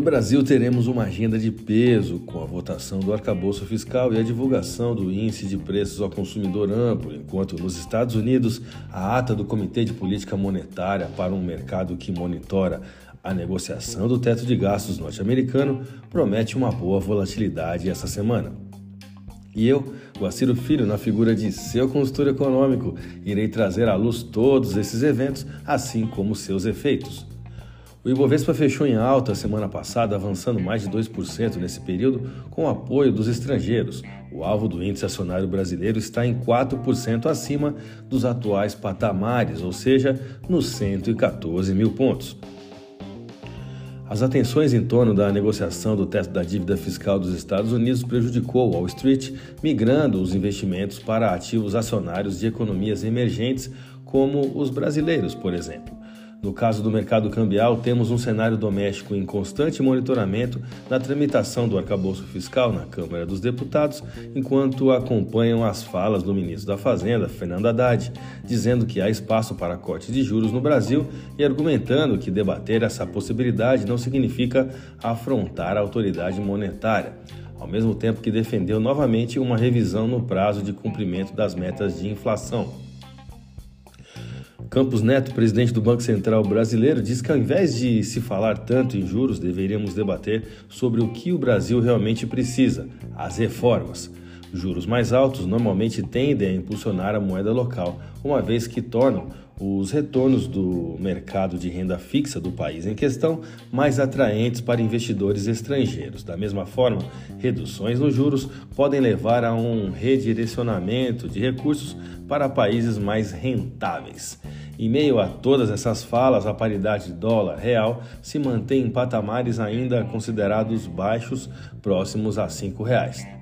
No Brasil, teremos uma agenda de peso com a votação do arcabouço fiscal e a divulgação do índice de preços ao consumidor amplo, enquanto nos Estados Unidos, a ata do Comitê de Política Monetária para um mercado que monitora a negociação do teto de gastos norte-americano promete uma boa volatilidade essa semana. E eu, Guaciro Filho, na figura de seu consultor econômico, irei trazer à luz todos esses eventos, assim como seus efeitos. O Ibovespa fechou em alta semana passada, avançando mais de 2% nesse período, com o apoio dos estrangeiros. O alvo do índice acionário brasileiro está em 4% acima dos atuais patamares, ou seja, nos 114 mil pontos. As atenções em torno da negociação do teto da dívida fiscal dos Estados Unidos prejudicou Wall Street, migrando os investimentos para ativos acionários de economias emergentes, como os brasileiros, por exemplo. No caso do mercado cambial, temos um cenário doméstico em constante monitoramento na tramitação do arcabouço fiscal na Câmara dos Deputados, enquanto acompanham as falas do ministro da Fazenda, Fernando Haddad, dizendo que há espaço para corte de juros no Brasil e argumentando que debater essa possibilidade não significa afrontar a autoridade monetária ao mesmo tempo que defendeu novamente uma revisão no prazo de cumprimento das metas de inflação. Campos Neto, presidente do Banco Central brasileiro, diz que ao invés de se falar tanto em juros, deveríamos debater sobre o que o Brasil realmente precisa: as reformas. Juros mais altos normalmente tendem a impulsionar a moeda local, uma vez que tornam os retornos do mercado de renda fixa do país em questão mais atraentes para investidores estrangeiros. Da mesma forma, reduções nos juros podem levar a um redirecionamento de recursos para países mais rentáveis. Em meio a todas essas falas, a paridade dólar-real se mantém em patamares ainda considerados baixos, próximos a R$ 5,00.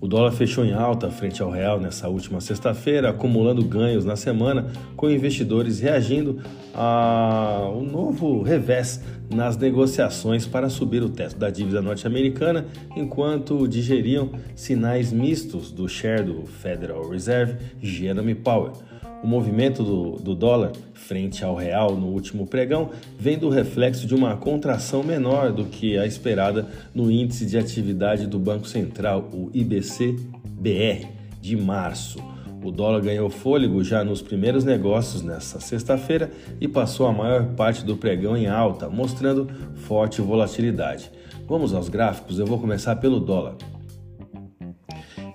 O dólar fechou em alta frente ao real nessa última sexta-feira, acumulando ganhos na semana, com investidores reagindo ao novo revés nas negociações para subir o teto da dívida norte-americana, enquanto digeriam sinais mistos do share do Federal Reserve, Jeremy Powell. O movimento do, do, dólar frente ao real no último pregão vem do reflexo de uma contração menor do que a esperada no índice de atividade do Banco Central, o IBC-BR, de março. O dólar ganhou fôlego já nos primeiros negócios nesta sexta-feira e passou a maior parte do pregão em alta, mostrando forte volatilidade. Vamos aos gráficos, eu vou começar pelo dólar.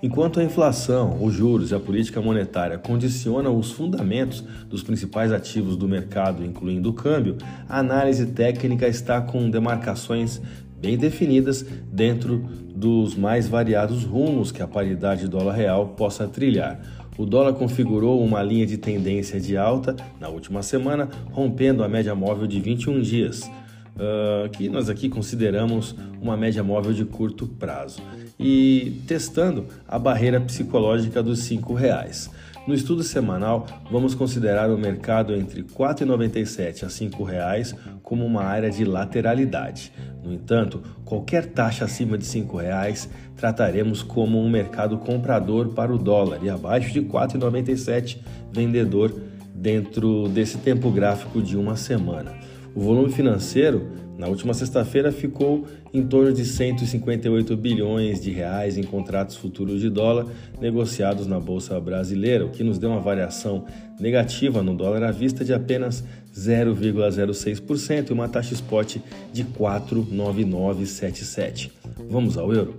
Enquanto a inflação, os juros e a política monetária condicionam os fundamentos dos principais ativos do mercado, incluindo o câmbio, a análise técnica está com demarcações bem definidas dentro dos mais variados rumos que a paridade dólar-real possa trilhar. O dólar configurou uma linha de tendência de alta na última semana, rompendo a média móvel de 21 dias uh, que nós aqui consideramos uma média móvel de curto prazo, e testando a barreira psicológica dos R$ reais. No estudo semanal, vamos considerar o mercado entre R$ 4,97 a R$ reais como uma área de lateralidade. No entanto, qualquer taxa acima de R$ reais trataremos como um mercado comprador para o dólar e abaixo de R$ 4,97 vendedor dentro desse tempo gráfico de uma semana. O volume financeiro na última sexta-feira ficou em torno de 158 bilhões de reais em contratos futuros de dólar negociados na bolsa brasileira, o que nos deu uma variação negativa no dólar à vista de apenas 0,06% e uma taxa spot de 4,9977. Vamos ao euro.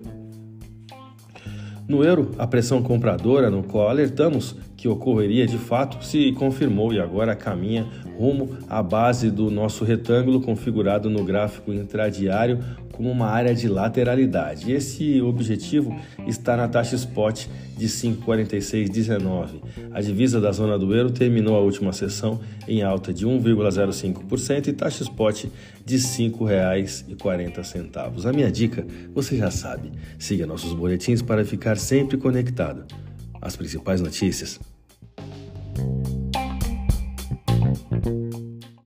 No euro, a pressão compradora, no qual alertamos que ocorreria de fato, se confirmou e agora caminha rumo à base do nosso retângulo configurado no gráfico intradiário como uma área de lateralidade. Esse objetivo está na taxa spot de 5,4619. A divisa da zona do euro terminou a última sessão em alta de 1,05% e taxa spot de R$ 5,40. A minha dica, você já sabe, siga nossos boletins para ficar sempre conectado. As principais notícias